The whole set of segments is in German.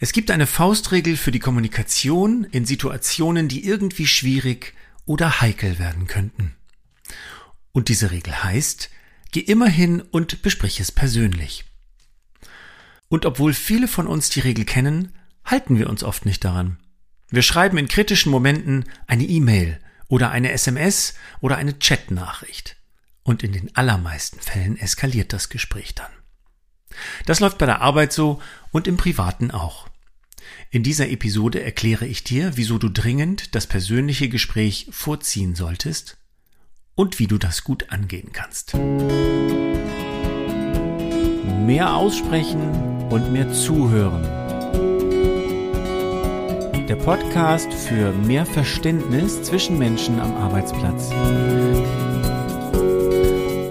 Es gibt eine Faustregel für die Kommunikation in Situationen, die irgendwie schwierig oder heikel werden könnten. Und diese Regel heißt, geh immer hin und besprich es persönlich. Und obwohl viele von uns die Regel kennen, halten wir uns oft nicht daran. Wir schreiben in kritischen Momenten eine E-Mail oder eine SMS oder eine Chatnachricht. Und in den allermeisten Fällen eskaliert das Gespräch dann. Das läuft bei der Arbeit so und im Privaten auch. In dieser Episode erkläre ich dir, wieso du dringend das persönliche Gespräch vorziehen solltest und wie du das gut angehen kannst. Mehr aussprechen und mehr zuhören. Der Podcast für mehr Verständnis zwischen Menschen am Arbeitsplatz.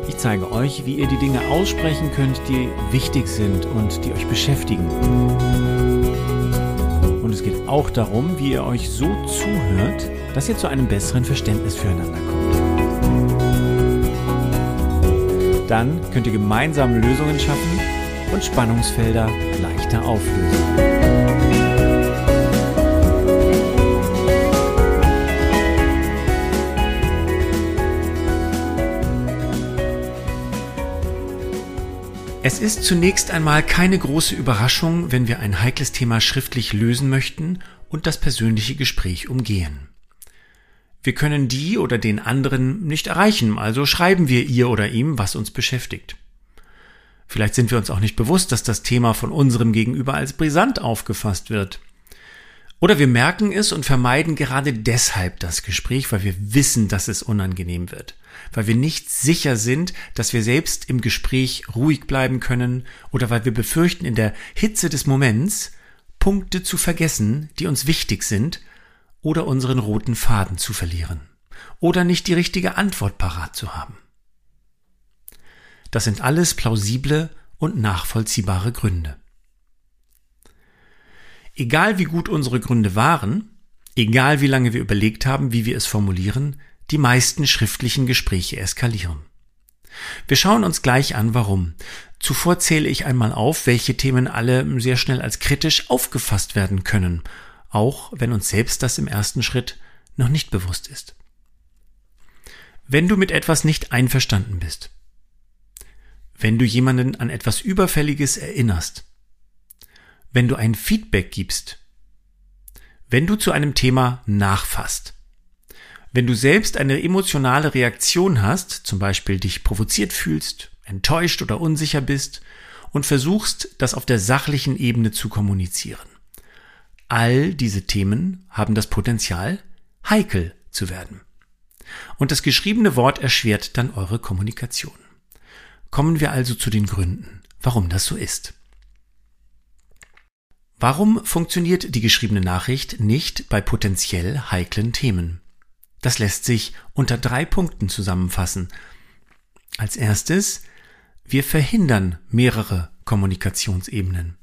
Ich zeige euch, wie ihr die Dinge aussprechen könnt, die wichtig sind und die euch beschäftigen. Es geht auch darum, wie ihr euch so zuhört, dass ihr zu einem besseren Verständnis füreinander kommt. Dann könnt ihr gemeinsam Lösungen schaffen und Spannungsfelder leichter auflösen. Es ist zunächst einmal keine große Überraschung, wenn wir ein heikles Thema schriftlich lösen möchten und das persönliche Gespräch umgehen. Wir können die oder den anderen nicht erreichen, also schreiben wir ihr oder ihm, was uns beschäftigt. Vielleicht sind wir uns auch nicht bewusst, dass das Thema von unserem Gegenüber als brisant aufgefasst wird. Oder wir merken es und vermeiden gerade deshalb das Gespräch, weil wir wissen, dass es unangenehm wird, weil wir nicht sicher sind, dass wir selbst im Gespräch ruhig bleiben können oder weil wir befürchten, in der Hitze des Moments Punkte zu vergessen, die uns wichtig sind, oder unseren roten Faden zu verlieren, oder nicht die richtige Antwort parat zu haben. Das sind alles plausible und nachvollziehbare Gründe. Egal wie gut unsere Gründe waren, egal wie lange wir überlegt haben, wie wir es formulieren, die meisten schriftlichen Gespräche eskalieren. Wir schauen uns gleich an, warum. Zuvor zähle ich einmal auf, welche Themen alle sehr schnell als kritisch aufgefasst werden können, auch wenn uns selbst das im ersten Schritt noch nicht bewusst ist. Wenn du mit etwas nicht einverstanden bist, wenn du jemanden an etwas Überfälliges erinnerst, wenn du ein Feedback gibst, wenn du zu einem Thema nachfasst, wenn du selbst eine emotionale Reaktion hast, zum Beispiel dich provoziert fühlst, enttäuscht oder unsicher bist und versuchst, das auf der sachlichen Ebene zu kommunizieren. All diese Themen haben das Potenzial, heikel zu werden. Und das geschriebene Wort erschwert dann eure Kommunikation. Kommen wir also zu den Gründen, warum das so ist. Warum funktioniert die geschriebene Nachricht nicht bei potenziell heiklen Themen? Das lässt sich unter drei Punkten zusammenfassen. Als erstes, wir verhindern mehrere Kommunikationsebenen.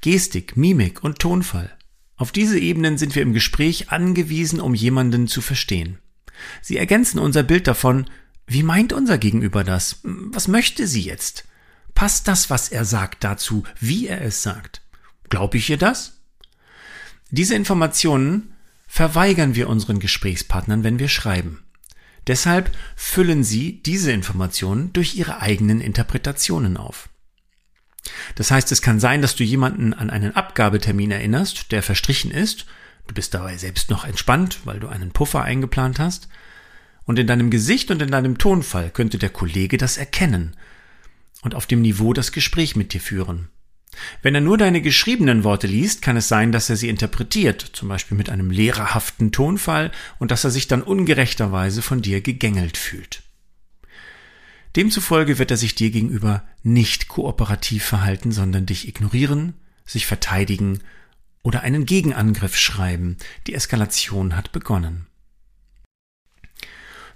Gestik, Mimik und Tonfall. Auf diese Ebenen sind wir im Gespräch angewiesen, um jemanden zu verstehen. Sie ergänzen unser Bild davon, wie meint unser Gegenüber das? Was möchte sie jetzt? Passt das, was er sagt, dazu, wie er es sagt? Glaube ich ihr das? Diese Informationen verweigern wir unseren Gesprächspartnern, wenn wir schreiben. Deshalb füllen sie diese Informationen durch ihre eigenen Interpretationen auf. Das heißt, es kann sein, dass du jemanden an einen Abgabetermin erinnerst, der verstrichen ist, du bist dabei selbst noch entspannt, weil du einen Puffer eingeplant hast, und in deinem Gesicht und in deinem Tonfall könnte der Kollege das erkennen und auf dem Niveau das Gespräch mit dir führen. Wenn er nur deine geschriebenen Worte liest, kann es sein, dass er sie interpretiert, zum Beispiel mit einem lehrerhaften Tonfall, und dass er sich dann ungerechterweise von dir gegängelt fühlt. Demzufolge wird er sich dir gegenüber nicht kooperativ verhalten, sondern dich ignorieren, sich verteidigen oder einen Gegenangriff schreiben. Die Eskalation hat begonnen.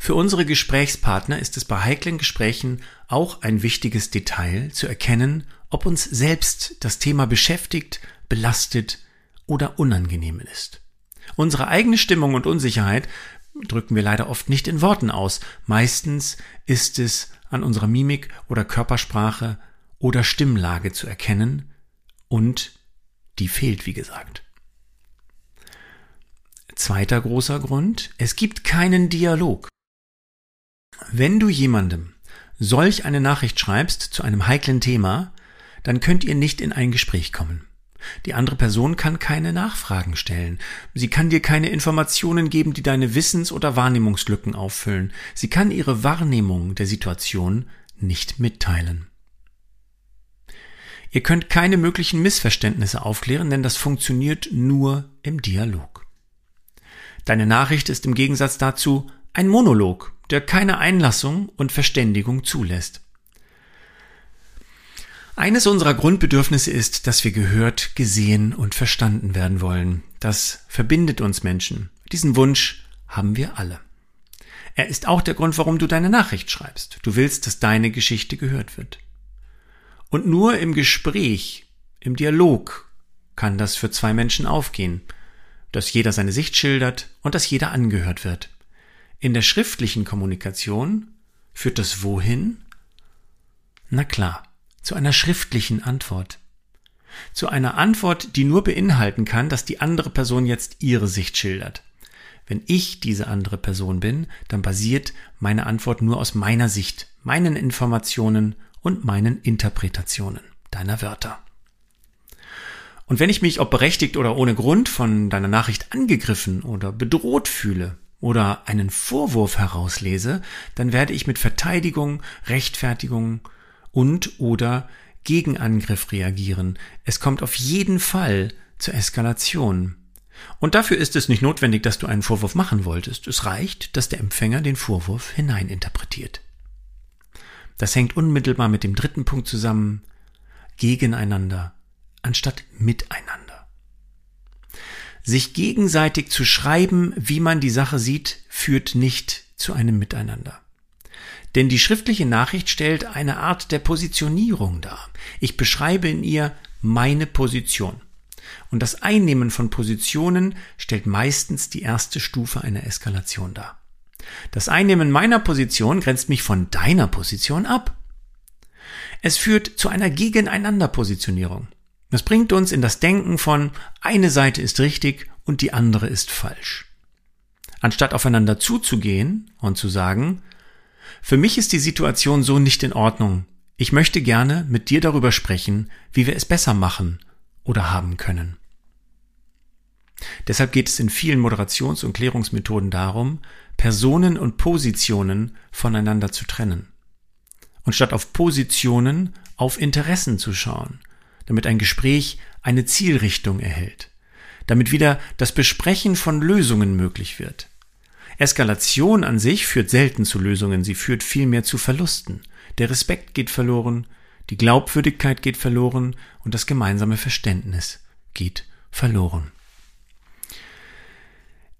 Für unsere Gesprächspartner ist es bei heiklen Gesprächen auch ein wichtiges Detail zu erkennen, ob uns selbst das Thema beschäftigt, belastet oder unangenehm ist. Unsere eigene Stimmung und Unsicherheit drücken wir leider oft nicht in Worten aus. Meistens ist es an unserer Mimik oder Körpersprache oder Stimmlage zu erkennen und die fehlt, wie gesagt. Zweiter großer Grund, es gibt keinen Dialog. Wenn du jemandem solch eine Nachricht schreibst zu einem heiklen Thema, dann könnt ihr nicht in ein Gespräch kommen. Die andere Person kann keine Nachfragen stellen. Sie kann dir keine Informationen geben, die deine Wissens- oder Wahrnehmungslücken auffüllen. Sie kann ihre Wahrnehmung der Situation nicht mitteilen. Ihr könnt keine möglichen Missverständnisse aufklären, denn das funktioniert nur im Dialog. Deine Nachricht ist im Gegensatz dazu ein Monolog, der keine Einlassung und Verständigung zulässt. Eines unserer Grundbedürfnisse ist, dass wir gehört, gesehen und verstanden werden wollen. Das verbindet uns Menschen. Diesen Wunsch haben wir alle. Er ist auch der Grund, warum du deine Nachricht schreibst. Du willst, dass deine Geschichte gehört wird. Und nur im Gespräch, im Dialog kann das für zwei Menschen aufgehen, dass jeder seine Sicht schildert und dass jeder angehört wird. In der schriftlichen Kommunikation führt das wohin? Na klar, zu einer schriftlichen Antwort. Zu einer Antwort, die nur beinhalten kann, dass die andere Person jetzt ihre Sicht schildert. Wenn ich diese andere Person bin, dann basiert meine Antwort nur aus meiner Sicht, meinen Informationen und meinen Interpretationen deiner Wörter. Und wenn ich mich, ob berechtigt oder ohne Grund, von deiner Nachricht angegriffen oder bedroht fühle oder einen Vorwurf herauslese, dann werde ich mit Verteidigung, Rechtfertigung und oder Gegenangriff reagieren. Es kommt auf jeden Fall zur Eskalation. Und dafür ist es nicht notwendig, dass du einen Vorwurf machen wolltest. Es reicht, dass der Empfänger den Vorwurf hineininterpretiert. Das hängt unmittelbar mit dem dritten Punkt zusammen. Gegeneinander anstatt miteinander. Sich gegenseitig zu schreiben, wie man die Sache sieht, führt nicht zu einem Miteinander. Denn die schriftliche Nachricht stellt eine Art der Positionierung dar. Ich beschreibe in ihr meine Position. Und das Einnehmen von Positionen stellt meistens die erste Stufe einer Eskalation dar. Das Einnehmen meiner Position grenzt mich von deiner Position ab. Es führt zu einer Gegeneinanderpositionierung. Das bringt uns in das Denken von eine Seite ist richtig und die andere ist falsch. Anstatt aufeinander zuzugehen und zu sagen, für mich ist die Situation so nicht in Ordnung. Ich möchte gerne mit dir darüber sprechen, wie wir es besser machen oder haben können. Deshalb geht es in vielen Moderations- und Klärungsmethoden darum, Personen und Positionen voneinander zu trennen. Und statt auf Positionen auf Interessen zu schauen, damit ein Gespräch eine Zielrichtung erhält, damit wieder das Besprechen von Lösungen möglich wird. Eskalation an sich führt selten zu Lösungen, sie führt vielmehr zu Verlusten. Der Respekt geht verloren, die Glaubwürdigkeit geht verloren und das gemeinsame Verständnis geht verloren.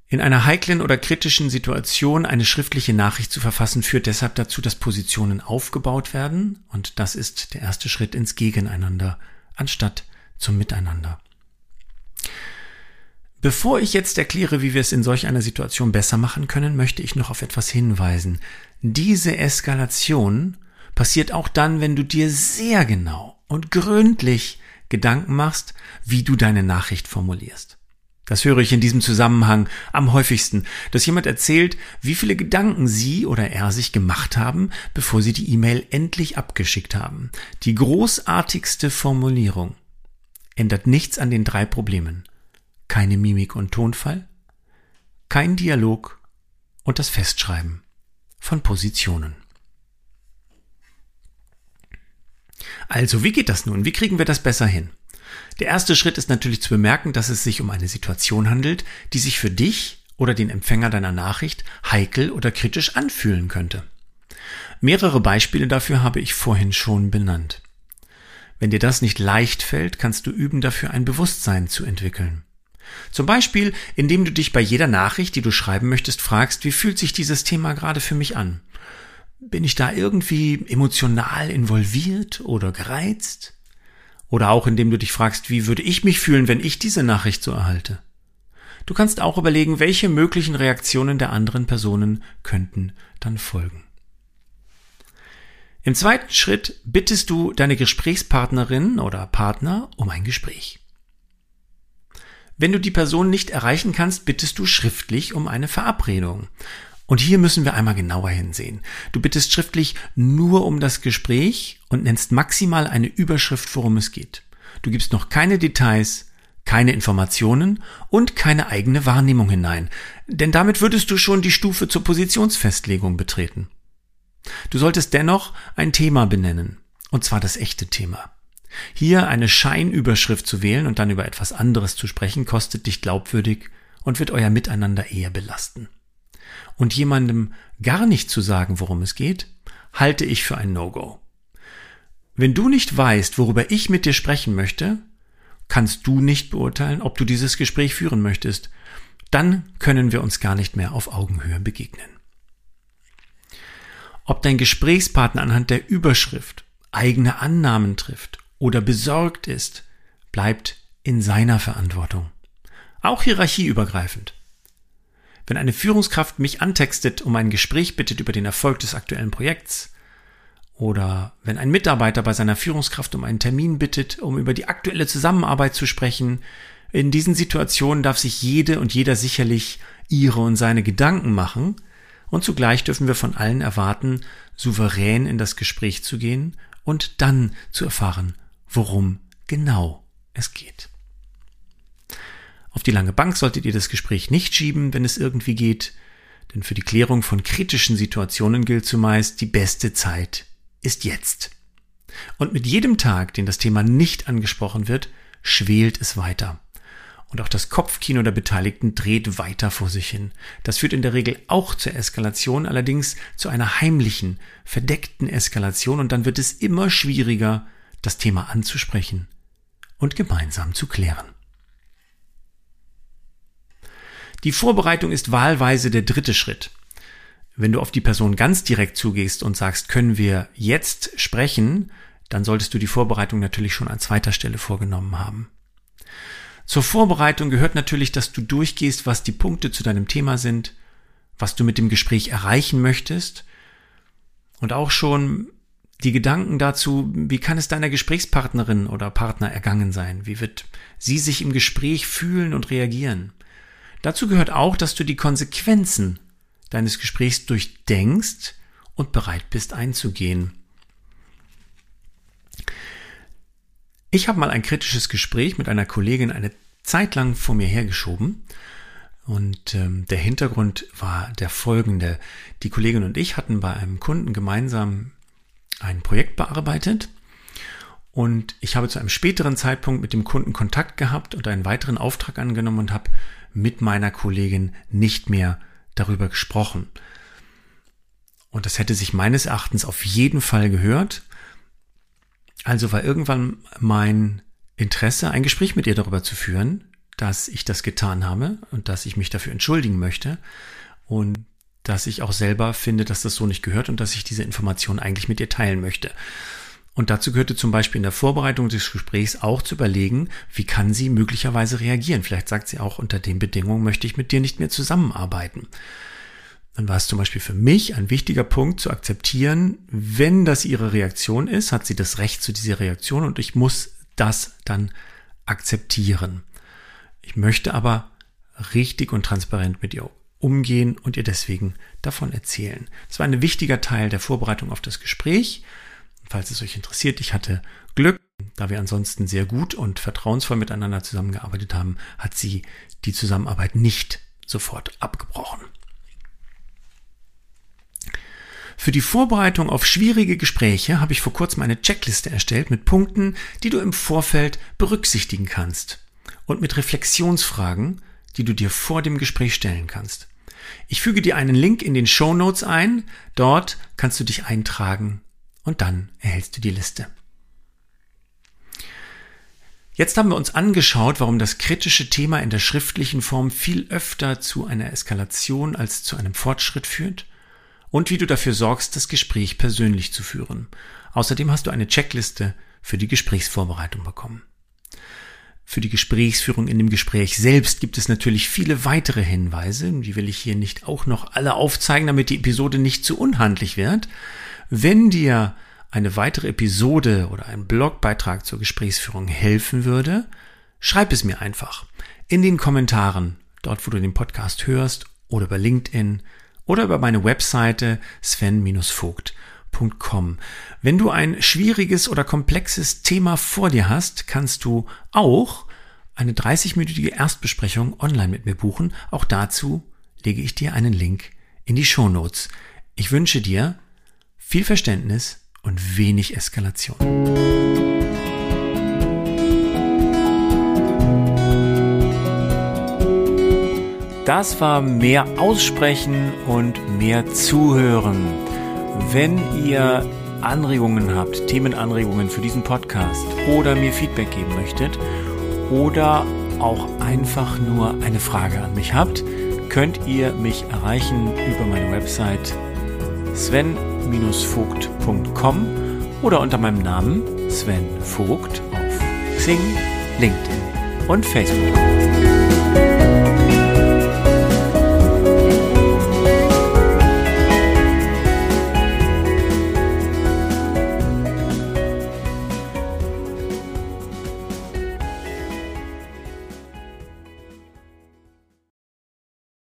In einer heiklen oder kritischen Situation eine schriftliche Nachricht zu verfassen, führt deshalb dazu, dass Positionen aufgebaut werden, und das ist der erste Schritt ins Gegeneinander, anstatt zum Miteinander. Bevor ich jetzt erkläre, wie wir es in solch einer Situation besser machen können, möchte ich noch auf etwas hinweisen. Diese Eskalation passiert auch dann, wenn du dir sehr genau und gründlich Gedanken machst, wie du deine Nachricht formulierst. Das höre ich in diesem Zusammenhang am häufigsten, dass jemand erzählt, wie viele Gedanken sie oder er sich gemacht haben, bevor sie die E-Mail endlich abgeschickt haben. Die großartigste Formulierung ändert nichts an den drei Problemen keine Mimik und Tonfall, kein Dialog und das Festschreiben von Positionen. Also, wie geht das nun? Wie kriegen wir das besser hin? Der erste Schritt ist natürlich zu bemerken, dass es sich um eine Situation handelt, die sich für dich oder den Empfänger deiner Nachricht heikel oder kritisch anfühlen könnte. Mehrere Beispiele dafür habe ich vorhin schon benannt. Wenn dir das nicht leicht fällt, kannst du üben, dafür ein Bewusstsein zu entwickeln. Zum Beispiel, indem du dich bei jeder Nachricht, die du schreiben möchtest, fragst, wie fühlt sich dieses Thema gerade für mich an? Bin ich da irgendwie emotional involviert oder gereizt? Oder auch indem du dich fragst, wie würde ich mich fühlen, wenn ich diese Nachricht so erhalte? Du kannst auch überlegen, welche möglichen Reaktionen der anderen Personen könnten dann folgen. Im zweiten Schritt bittest du deine Gesprächspartnerin oder Partner um ein Gespräch. Wenn du die Person nicht erreichen kannst, bittest du schriftlich um eine Verabredung. Und hier müssen wir einmal genauer hinsehen. Du bittest schriftlich nur um das Gespräch und nennst maximal eine Überschrift, worum es geht. Du gibst noch keine Details, keine Informationen und keine eigene Wahrnehmung hinein, denn damit würdest du schon die Stufe zur Positionsfestlegung betreten. Du solltest dennoch ein Thema benennen, und zwar das echte Thema. Hier eine Scheinüberschrift zu wählen und dann über etwas anderes zu sprechen, kostet dich glaubwürdig und wird euer Miteinander eher belasten und jemandem gar nicht zu sagen, worum es geht, halte ich für ein No-Go. Wenn du nicht weißt, worüber ich mit dir sprechen möchte, kannst du nicht beurteilen, ob du dieses Gespräch führen möchtest. Dann können wir uns gar nicht mehr auf Augenhöhe begegnen. Ob dein Gesprächspartner anhand der Überschrift eigene Annahmen trifft oder besorgt ist, bleibt in seiner Verantwortung. Auch hierarchieübergreifend. Wenn eine Führungskraft mich antextet, um ein Gespräch bittet über den Erfolg des aktuellen Projekts, oder wenn ein Mitarbeiter bei seiner Führungskraft um einen Termin bittet, um über die aktuelle Zusammenarbeit zu sprechen, in diesen Situationen darf sich jede und jeder sicherlich ihre und seine Gedanken machen, und zugleich dürfen wir von allen erwarten, souverän in das Gespräch zu gehen und dann zu erfahren, worum genau es geht. Auf die lange Bank solltet ihr das Gespräch nicht schieben, wenn es irgendwie geht, denn für die Klärung von kritischen Situationen gilt zumeist, die beste Zeit ist jetzt. Und mit jedem Tag, den das Thema nicht angesprochen wird, schwelt es weiter. Und auch das Kopfkino der Beteiligten dreht weiter vor sich hin. Das führt in der Regel auch zur Eskalation, allerdings zu einer heimlichen, verdeckten Eskalation und dann wird es immer schwieriger, das Thema anzusprechen und gemeinsam zu klären. Die Vorbereitung ist wahlweise der dritte Schritt. Wenn du auf die Person ganz direkt zugehst und sagst, können wir jetzt sprechen, dann solltest du die Vorbereitung natürlich schon an zweiter Stelle vorgenommen haben. Zur Vorbereitung gehört natürlich, dass du durchgehst, was die Punkte zu deinem Thema sind, was du mit dem Gespräch erreichen möchtest und auch schon die Gedanken dazu, wie kann es deiner Gesprächspartnerin oder Partner ergangen sein? Wie wird sie sich im Gespräch fühlen und reagieren? Dazu gehört auch, dass du die Konsequenzen deines Gesprächs durchdenkst und bereit bist einzugehen. Ich habe mal ein kritisches Gespräch mit einer Kollegin eine Zeit lang vor mir hergeschoben. Und ähm, der Hintergrund war der folgende. Die Kollegin und ich hatten bei einem Kunden gemeinsam ein Projekt bearbeitet. Und ich habe zu einem späteren Zeitpunkt mit dem Kunden Kontakt gehabt und einen weiteren Auftrag angenommen und habe mit meiner Kollegin nicht mehr darüber gesprochen. Und das hätte sich meines Erachtens auf jeden Fall gehört. Also war irgendwann mein Interesse, ein Gespräch mit ihr darüber zu führen, dass ich das getan habe und dass ich mich dafür entschuldigen möchte und dass ich auch selber finde, dass das so nicht gehört und dass ich diese Information eigentlich mit ihr teilen möchte. Und dazu gehörte zum Beispiel in der Vorbereitung des Gesprächs auch zu überlegen, wie kann sie möglicherweise reagieren. Vielleicht sagt sie auch, unter den Bedingungen möchte ich mit dir nicht mehr zusammenarbeiten. Dann war es zum Beispiel für mich ein wichtiger Punkt zu akzeptieren, wenn das ihre Reaktion ist, hat sie das Recht zu dieser Reaktion und ich muss das dann akzeptieren. Ich möchte aber richtig und transparent mit ihr umgehen und ihr deswegen davon erzählen. Das war ein wichtiger Teil der Vorbereitung auf das Gespräch falls es euch interessiert, ich hatte Glück, da wir ansonsten sehr gut und vertrauensvoll miteinander zusammengearbeitet haben, hat sie die Zusammenarbeit nicht sofort abgebrochen. Für die Vorbereitung auf schwierige Gespräche habe ich vor kurzem eine Checkliste erstellt mit Punkten, die du im Vorfeld berücksichtigen kannst und mit Reflexionsfragen, die du dir vor dem Gespräch stellen kannst. Ich füge dir einen Link in den Show Notes ein. Dort kannst du dich eintragen und dann erhältst du die Liste. Jetzt haben wir uns angeschaut, warum das kritische Thema in der schriftlichen Form viel öfter zu einer Eskalation als zu einem Fortschritt führt und wie du dafür sorgst, das Gespräch persönlich zu führen. Außerdem hast du eine Checkliste für die Gesprächsvorbereitung bekommen. Für die Gesprächsführung in dem Gespräch selbst gibt es natürlich viele weitere Hinweise, die will ich hier nicht auch noch alle aufzeigen, damit die Episode nicht zu unhandlich wird. Wenn dir eine weitere Episode oder ein Blogbeitrag zur Gesprächsführung helfen würde, schreib es mir einfach in den Kommentaren, dort wo du den Podcast hörst oder über LinkedIn oder über meine Webseite sven-vogt.com. Wenn du ein schwieriges oder komplexes Thema vor dir hast, kannst du auch eine 30-minütige Erstbesprechung online mit mir buchen. Auch dazu lege ich dir einen Link in die Show Notes. Ich wünsche dir viel Verständnis und wenig Eskalation. Das war mehr Aussprechen und mehr Zuhören. Wenn ihr Anregungen habt, Themenanregungen für diesen Podcast oder mir Feedback geben möchtet oder auch einfach nur eine Frage an mich habt, könnt ihr mich erreichen über meine Website sven-vogt.com oder unter meinem Namen Sven Vogt auf Xing, LinkedIn und Facebook.